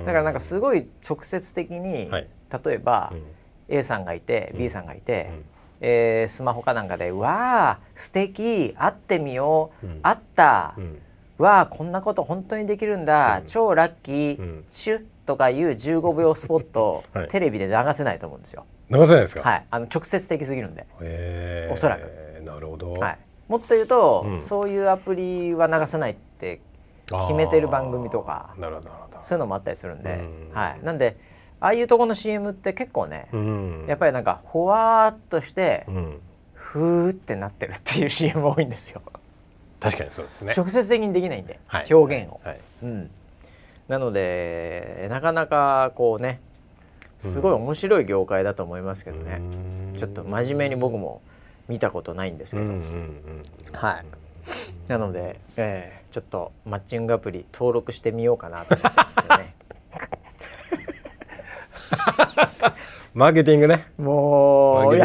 だからなんかすごい直接的に、はい。例えば、うん。A さんがいてうん。B さんがいて、うん。えースマホかなんかで「わあ素敵会ってみよう、うん。会った、うん。わあこんなこと本当にできるんだ、うん。超ラッキー、うん。シュッとかいう15秒スポットを (laughs) はい。テレビで流せないと思うんですよ。流せないですか？はい、あの直接的すぎるんで、へえおそらく。なるほど、はい、もっと言うと、うん。そういうアプリは流せないって決めてる番組とか。あー。なるほどなるほどそういうのもあったりするんで、うん。はい、なんでああいうとこの CM って結構ね、うん。やっぱりなんかほわーっとして、うん。ふーってなってるっていう (laughs) CM 多いんですよ。確かにそうですね。直接的にできないんで、はい。表現を。はい。うん、なのでなかなかこうねすごい面白い業界だと思いますけどね、うん。ちょっと真面目に僕も見たことないんですけど、うんうんうん。はい。なので、えーちょっとマッチングアプリ登録してみようかなと思ってますよね。(laughs) マーケティングね。もう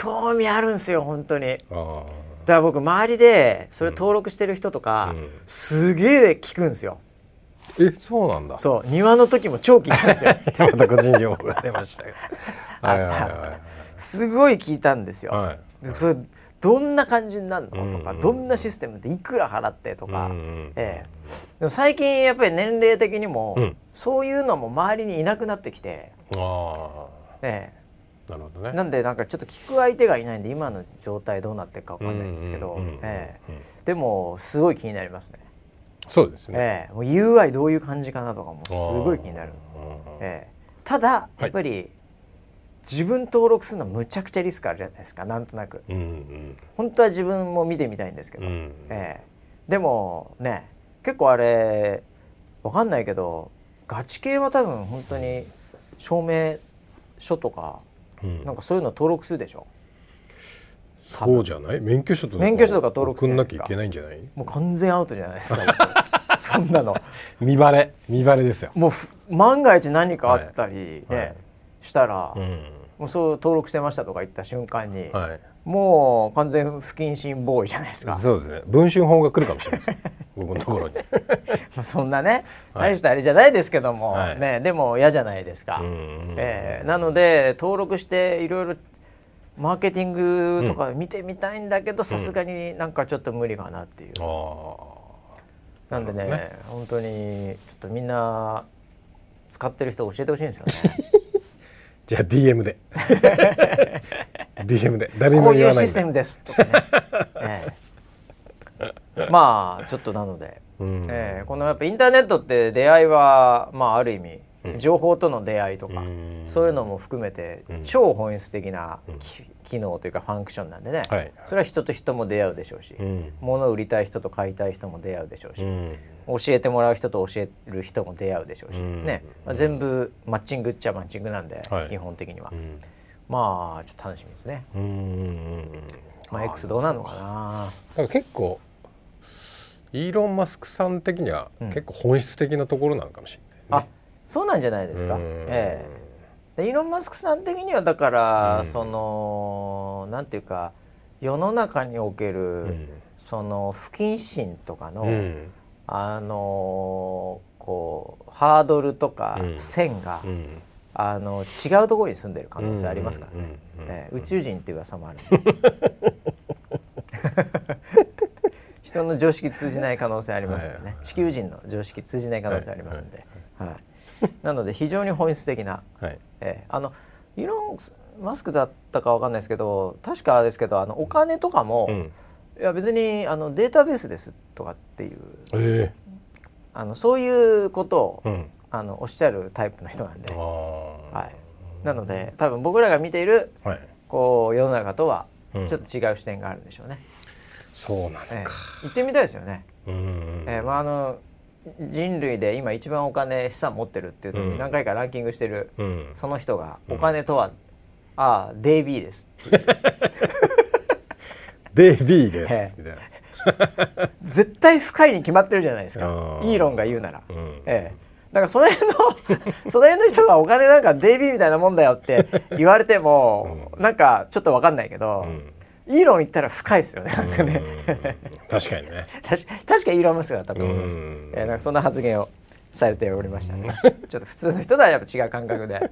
興味あるんですよ本当に。だかあら僕周りでそれ登録してる人とか、うん。すげえ聞くんですよ。ーえそうなんだ。そう庭の時も超聞いたんですよ。(laughs) また個人情報が。出ましたよ。はいはいはすごい聞いたんですよ、いはい。でそれどんな感じになるのとか、うんどんなシステムでいくら払ってとか、ええ、でも最近やっぱり年齢的にも、うん。そういうのも周りにいなくなってきて、あえあなるほどえ、ね。なんでなんかちょっと聞く相手がいないんで今の状態どうなってるかわかんないんですけど、でもすごい気になりますね、そうですね。ええ、もう UI どういう感じかなとかもすごい気になる、うんええ、ただやっぱり自分登録するのむちゃくちゃリスクあるじゃないですかなんとなく。うんうん。本当は自分も見てみたいんですけど、うんええ。でもね結構あれわかんないけどガチ系は多分本当に証明書とかうん。なんかそういうの登録するでしょ？そうじゃない？免許証とか。免許証とか登録するじゃなきゃいけないんじゃない？もう完全アウトじゃないですか僕 (laughs) そんなの。見バレ。見バレですよ、もうふ万が一何かあったりね、はい。はいしたら、うん。もうそう登録してましたとか言った瞬間に、はい。もう完全不謹慎ボーイじゃないですか。そうですね。文春法が来るかもしれないです僕のところに。まあそんなねはい。大したあれじゃないですけども、はい。ね、でも嫌じゃないですか、うんえーなので登録していろいろマーケティングとか見てみたいんだけどさすがになんかちょっと無理かなっていう、あなんでねなる本当にちょっとみんな使ってる人教えてほしいんですよね (laughs) じゃあ DM で。(laughs) DM で。誰にこういうも言わないんで。システムですとかね、え (laughs) えまあちょっとなので、うん。ええこのやっぱインターネットって出会いはまあある意味うん。情報との出会いとか、うん。そういうのも含めてうん。超本質的な機能というかファンクションなんでね、はい。それは人と人も出会うでしょうし、うん。物を売りたい人と買いたい人も出会うでしょうし、うん。教えてもらう人と教える人も出会うでしょうし、うん。ね、まあ、全部マッチングっちゃマッチングなんで、はい。基本的には、うん。まあちょっと楽しみですね。うん。うん。うん。まあ X どうなるのかな。なんか結構イーロン・マスクさん的にはうん。結構本質的なところなのかもしれない、あ、そうなんじゃないですか。うん。ええでイーロン・マスクさん的にはだから、うん。そのなんていうか世の中における、うん。その不謹慎とかの、うん。あのこうハードルとかうん。線が、うん。あの違うところに住んでる可能性ありますからね、ええ宇宙人っていう噂もある (laughs) 人の常識通じない可能性ありますよね、はい地球人の常識通じない可能性ありますんで、はい (laughs) なので非常に本質的な、はい。ええ。あのイーロン・マスクだったかわかんないですけど確かですけどあのお金とかも、うん。いや別にあのデータベースですとかっていう。えあのそういうことを、えうん。あのおっしゃるタイプの人なんで、あはあい、なので多分僕らが見ているはい。こう世の中とはうん。ちょっと違う視点があるんでしょうね。そうなのか、ええ。行ってみたいですよね。うん。ええ。まああの人類で今一番お金資産持ってるっていうのうん。に何回かランキングしてる、うん。その人がうんお金とは、ああデイビーです。っていうデイビーです、ええ。みたいな。(laughs) 絶対深いに決まってるじゃないですか。イーロンが言うなら。うん。ええ、だからその辺の (laughs) その辺の人がお金なんかデイビーみたいなもんだよって言われても、なんかちょっとわかんないけど、イーロン言ったら深いですよねなんかね。うん確かにね。確確かイーロン・マスクだったと思います、うん。えーなんかそんな発言をされておりましたね、ちょっと普通の人とはやっぱ違う感覚で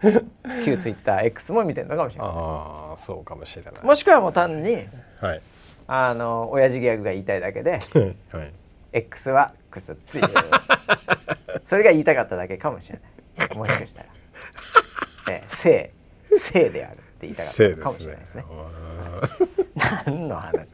(laughs) 旧ツイッター X も見てるのかもしれません。ああそうかもしれない。もしくはもう単にはい。あの親父ギャグが言いたいだけで (laughs) はい。X はクスっていう。(laughs) それが言いたかっただけかもしれない。もしかしたら、えー、性。性であるって言いたかったかもしれないですね何の。話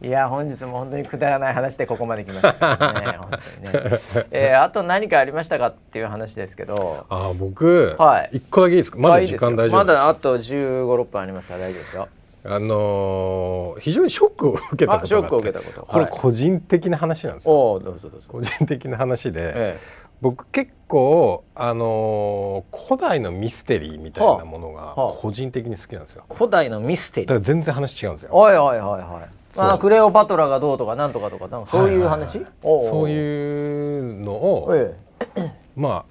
いや本日も本当にくだらない話でここまで来ましたね本当にね、えーあと何かありましたかっていう話ですけどあ僕はい一個だけいいですかまだ時間大丈夫ですかだあと1 5 6分ありますから大丈夫ですよあの。ー非常にショックを受けたことがあってあショックを受けたことこれ個人的な話なんですよおおどうぞどうぞ個人的な話で、え僕結構あのー古代のミステリーみたいなものがはあ。はあ。個人的に好きなんですよ。え古代のミステリー。だから全然話違うんですよ。はいはいはいはい。あクレオパトラがどうとかなんとかとかなんかそういう話、ははおうそういうのを、えま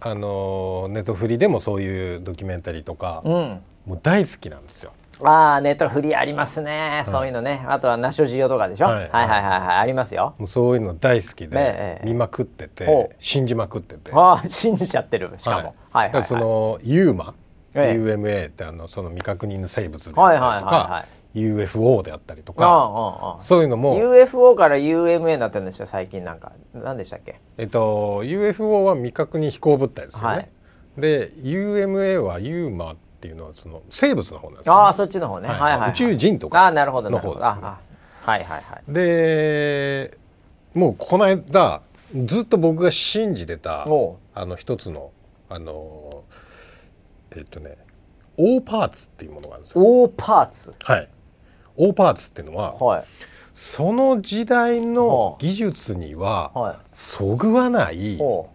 ああのーネットフリでもそういうドキュメンタリーとか、えうん。もう大好きなんですよああネットフリありますね、そういうのね。あとはナショジオとかでしょ、は、はいいはいはいはい。ありますよ。もうそういうの大好きで、ええ見まくってて信じまくってて。ああ信じちゃってるしかも、はい、はいその UMA、ええ。UMA ってあのその未確認の生物であったりとか、はいはいはいはい UFO であったりとかああああそういうのも、UFO から UMA になってるんですよ最近なんか。何でしたっけ？えっと、UFO は未確認飛行物体ですよね。はい。で UMA は UMA っていうのはその生物の方なんですよ、ああそっちの方ね、はい。はい、はいはい。宇宙人とあかあなるほどなるほど。の方ですね。はいはいはい。でもうこの間ずっと僕が信じてたあの一つのあのえっとねオーパーツっていうものがあるんですよ。オーパーツ？はい。オーパーツっていうのははい。その時代はあ。の技術にははい。そぐわないほ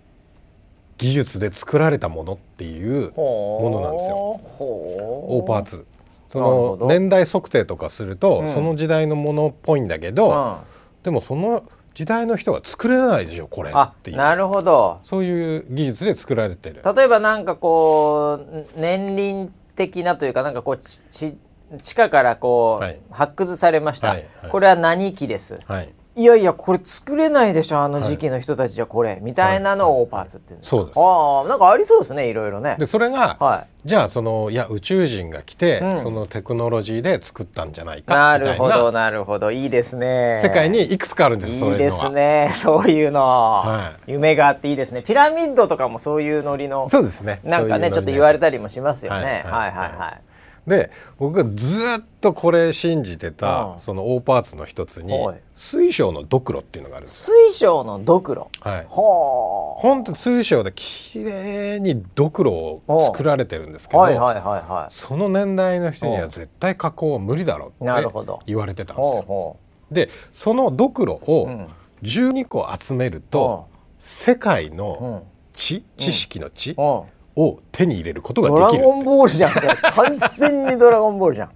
技術で作られたものっていうものなんですよ。オーパーツ。その年代測定とかすると、うん。その時代のものっぽいんだけど、うん。でもその時代の人が作れないでしょこれあっていう。なるほど。そういう技術で作られてる。例えばなんかこう年輪的なというかなんかこうちち地下からこう、はい。発掘されました、はいはい。これは何木です？はい。いやいやこれ作れないでしょあの時期の人たちじゃこれ、みたいなのをオーパーツって言うんですか、そうです。ああなんかありそうですねいろいろね。でそれが、はじゃあそのいや宇宙人が来て、うん。そのテクノロジーで作ったんじゃないかなるみたいな。ほどなるほど。いいですね。世界にいくつかあるんですそういいでいうのは。すね。そういうの、は夢があっていいですね。ピラミッドとかもそういうノリのそうですね。なんかねちょっと言われたりもしますよね、はい。はい、はいはいはいで僕がずっとこれ信じてた、うん。そのオーパーツの一つにはい。水晶のドクロっていうのがあるんです。水晶のドクロ。はい。ほ本当水晶で綺麗にドクロを作られてるんですけど、うはいはいはいはその年代の人にうん。は絶対加工は無理だろうって言われてたいんですよ。でそのドクロをうん。12個集めると、世界のん。知、知識の知うんを手に入れることドラができるゴンボールじゃんそれ。完全にドラゴンボールじゃん。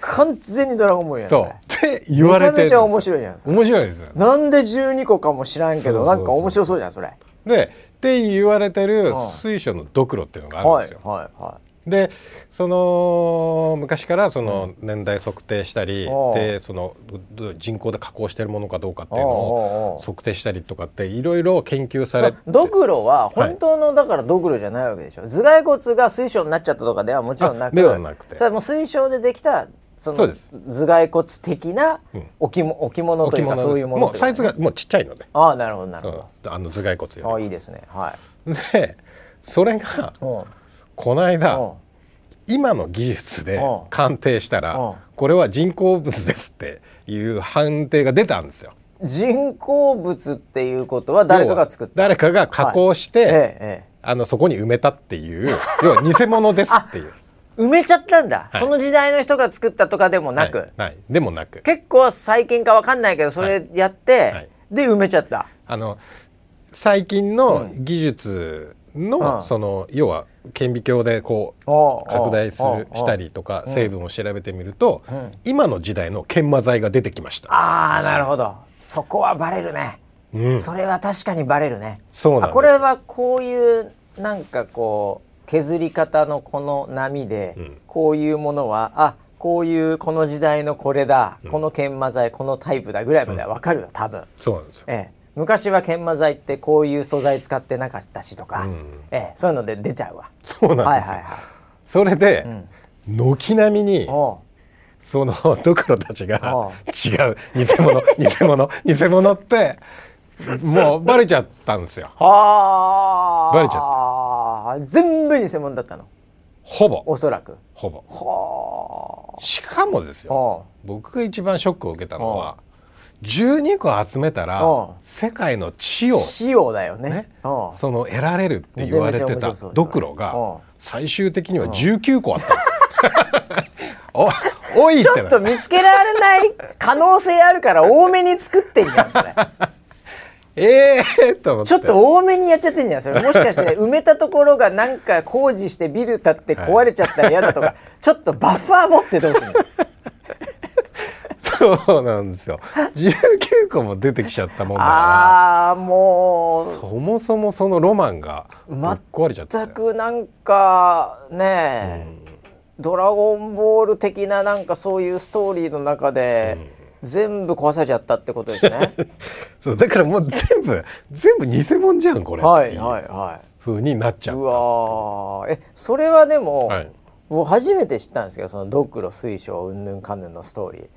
完全にドラゴンボールじゃんそう。って言われてめちゃめちゃ面白いじゃん面白いですよなんで12個かも知らんけどなんか面白そうじゃんそれ。でって言われてるうん。水晶のドクロっていうのがあるんはいですよ、はいはでその昔からその年代測定したり、うんでそのど人工で加工してるものかどうかっていいうのをう測定したりとかっていろいろ研究されて。ドクロは本当のだからドクロじゃないわけでしょ、頭蓋骨が水晶になっちゃったとかではもちろんなく。あではなくて。それはもう水晶でできたその頭蓋骨的なうん。置物というかそういうものもうサイズがもうちっちゃいので。ああなるほどなるそほう。あの頭蓋骨どあよあいいですね。はりでそれがいうんこの間うん。今の技術でうん。鑑定したうん。らこれは人工物ですっていう判定が出たんですよ。人工物っていうことは誰かが作った。誰かが加工して、えええあのそこに埋めたっていう要は偽物ですっていう。え埋めちゃったんだ、はい。その時代の人が作ったとかでもなく、はい。はい。でもなく。結構最近かわかんないけどそれやって、はい。で埋めちゃった。あの最近のうん。技術の、うん。その要は顕微鏡でこう拡大するしたりとかうん。成分を調べてみると、うん。今の時代の研磨剤が出てきました。ああなるほど。そこはバレるね、うん、それは確かにバレるね。そうなんこれはこういうなんかこう削り方のこの波で、うん。こういうものはあこういうこの時代のこれだ、うん。この研磨剤このタイプだぐらいまでは分かるよ多分、そうなんですよ。ええ、昔は研磨剤ってこういう素材使ってなかったしとか、うん。ええ、そういうので出ちゃうわ。そうなんですよ。はいはいはい。それで、うん。軒並みにそのドクロたちがあ違う。偽物 (laughs) 偽物偽物ってもうバレちゃったんですよ。はあ。バレちゃった。全部偽物だったの？ほぼ。おそらく。ほぼ。はしかもですあよ僕が一番ショックを受けたのは12個集めたらうん。世界の知を塩だよね。ねうん。その得られるって言われてたドクロがうん。最終的には19個あったんです。(laughs) よ。(laughs) お多いちょっと見つけられない可能性あるから多めに作ってんじゃんそれ。え (laughs) えー、と思って。ちょっと多めにやっちゃってんじゃんそれ。もしかして埋めたところがなんか工事してビル建って壊れちゃったら嫌だとか、ちょっとバッファー持ってどうするの？そうなんですよ。19個も出てきちゃったもんだかああもう。らそもそもそのロマンがぶっ壊れちゃって。全くなんかねえ、ドラゴンボール的ななんかそういうストーリーの中で、全部壊されちゃったってことですね。(laughs) そうだからもう全部全部偽物じゃんこれ。っていうはいはい。は風になっちい。ゃっう。わー。えそれはでも、た。はい。もう初めて知ったんですけどそのドクロ水晶うんぬんかんぬんのストーリー。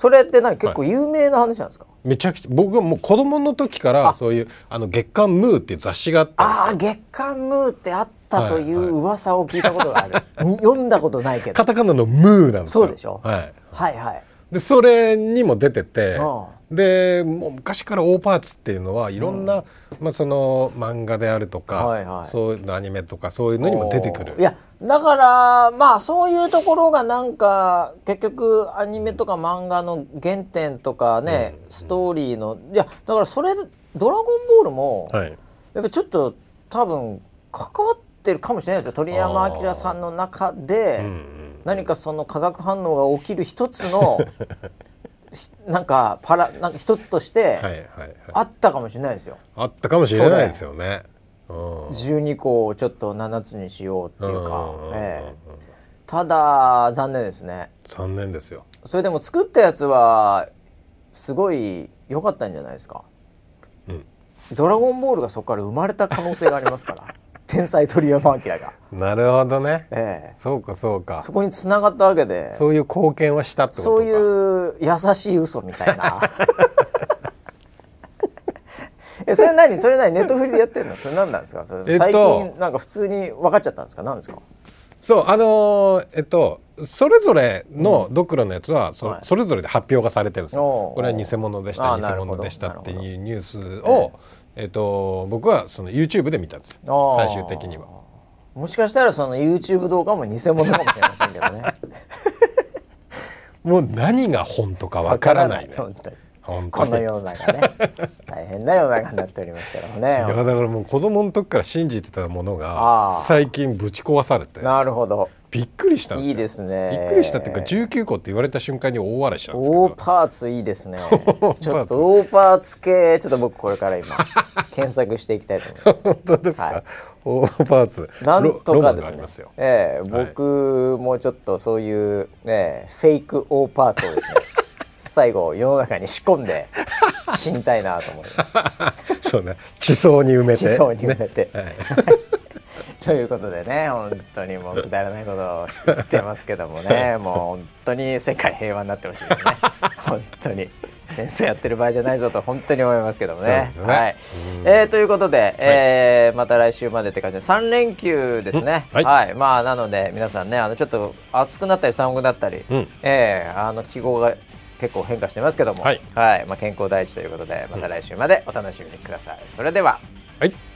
それって何結構有名な話なんですか、めちゃくちゃ僕はもう子供の時からあ。そういうあの月刊ムーっていう雑誌があったああんですよ。月刊ムーってあったといはいはいう噂を聞いたことがある、に (laughs) 読んだことないけど。カタカナのムーなんですよ。そうでしょ？はい。はいはい。でそれにも出ててうんでもう昔から大パーツっていうのはいろんな、まあ、その漫画であるとか、はいはい。そういうのアニメとかそういうのにも出てくる。いやだからまあそういうところがなんか結局アニメとか漫画の原点とかね、ストーリーのいやだからそれ「ドラゴンボール」も、はい、やっぱちょっと多分関わってるかもしれないですよ。鳥山明さんの中でうんうん何かその化学反応が起きる一つのし (laughs) なんかパラなんか一つとしてはいはいはい。あったかもしれないですよ。あったかもしれないですよね。うん。12個をちょっと7つにしようっていうかええ。ただ残念ですね。残念ですよ。それでも作ったやつはすごい良かったんじゃないですか、うん。ドラゴンボールがそこから生まれた可能性がありますから。(laughs) 天才鳥山明が、なるほどね。ええ。そうかそうか。そこに繋がったわけで。そういう貢献はしたってことか。そういう優しい嘘みたいな (laughs) えそれ何？それ何？ネットフリでやってんの？それ何なんですか？それ、えっと最近なんか普通に分かっちゃったんですか？何ですか？そうあのーえっとそれぞれのドクロのやつはそ,、はい。それぞれで発表がされてるんですよ。おー。これは偽物でした偽物でしたっていうニュースを、えっと、僕はその YouTube で見たんですあー。最終的には。もしかしたらその YouTube 動画も偽物かもしれませんけどね。(laughs) もう何が本当かわからないね。この世の中ね (laughs) 大変な世の中になっておりますけどもいやねだからもう子供の時から信じてたものあがー最近ぶち壊されてなるほど。びっくりしたいいですね。びっくりしたっていうか19個って言われた瞬間に大笑いしたんですけ大どパーツいいですね。(laughs) ちょっと大パーツ系ちょっと僕これから今 (laughs) 検索していきたいと思います。本当ですか、はい。大パーツ。なんとかですね。ええはい僕もちょっとそういうねフェイク大パーツをですね最後世の中に仕込んで死にたいなと思います。(laughs) そうね。地層に埋めて。地層に埋めて、ね。はい。(laughs) ということでね本当にもうくだらないことを言ってますけどもねもう本当に世界平和になってほしいですね。(laughs) 本当に。戦争やってる場合じゃないぞと本当に思いますけどもね。ね。はい。えーということで、えーまた来週までって感じで3連休ですね。うん。は、はいい。まあなので皆さんねあのちょっと暑くなったり寒くなったり、うん。えーあの気候が結構変化してますけども、はい。まあ健康第一ということでまた来週までお楽しみにください。それでは。はい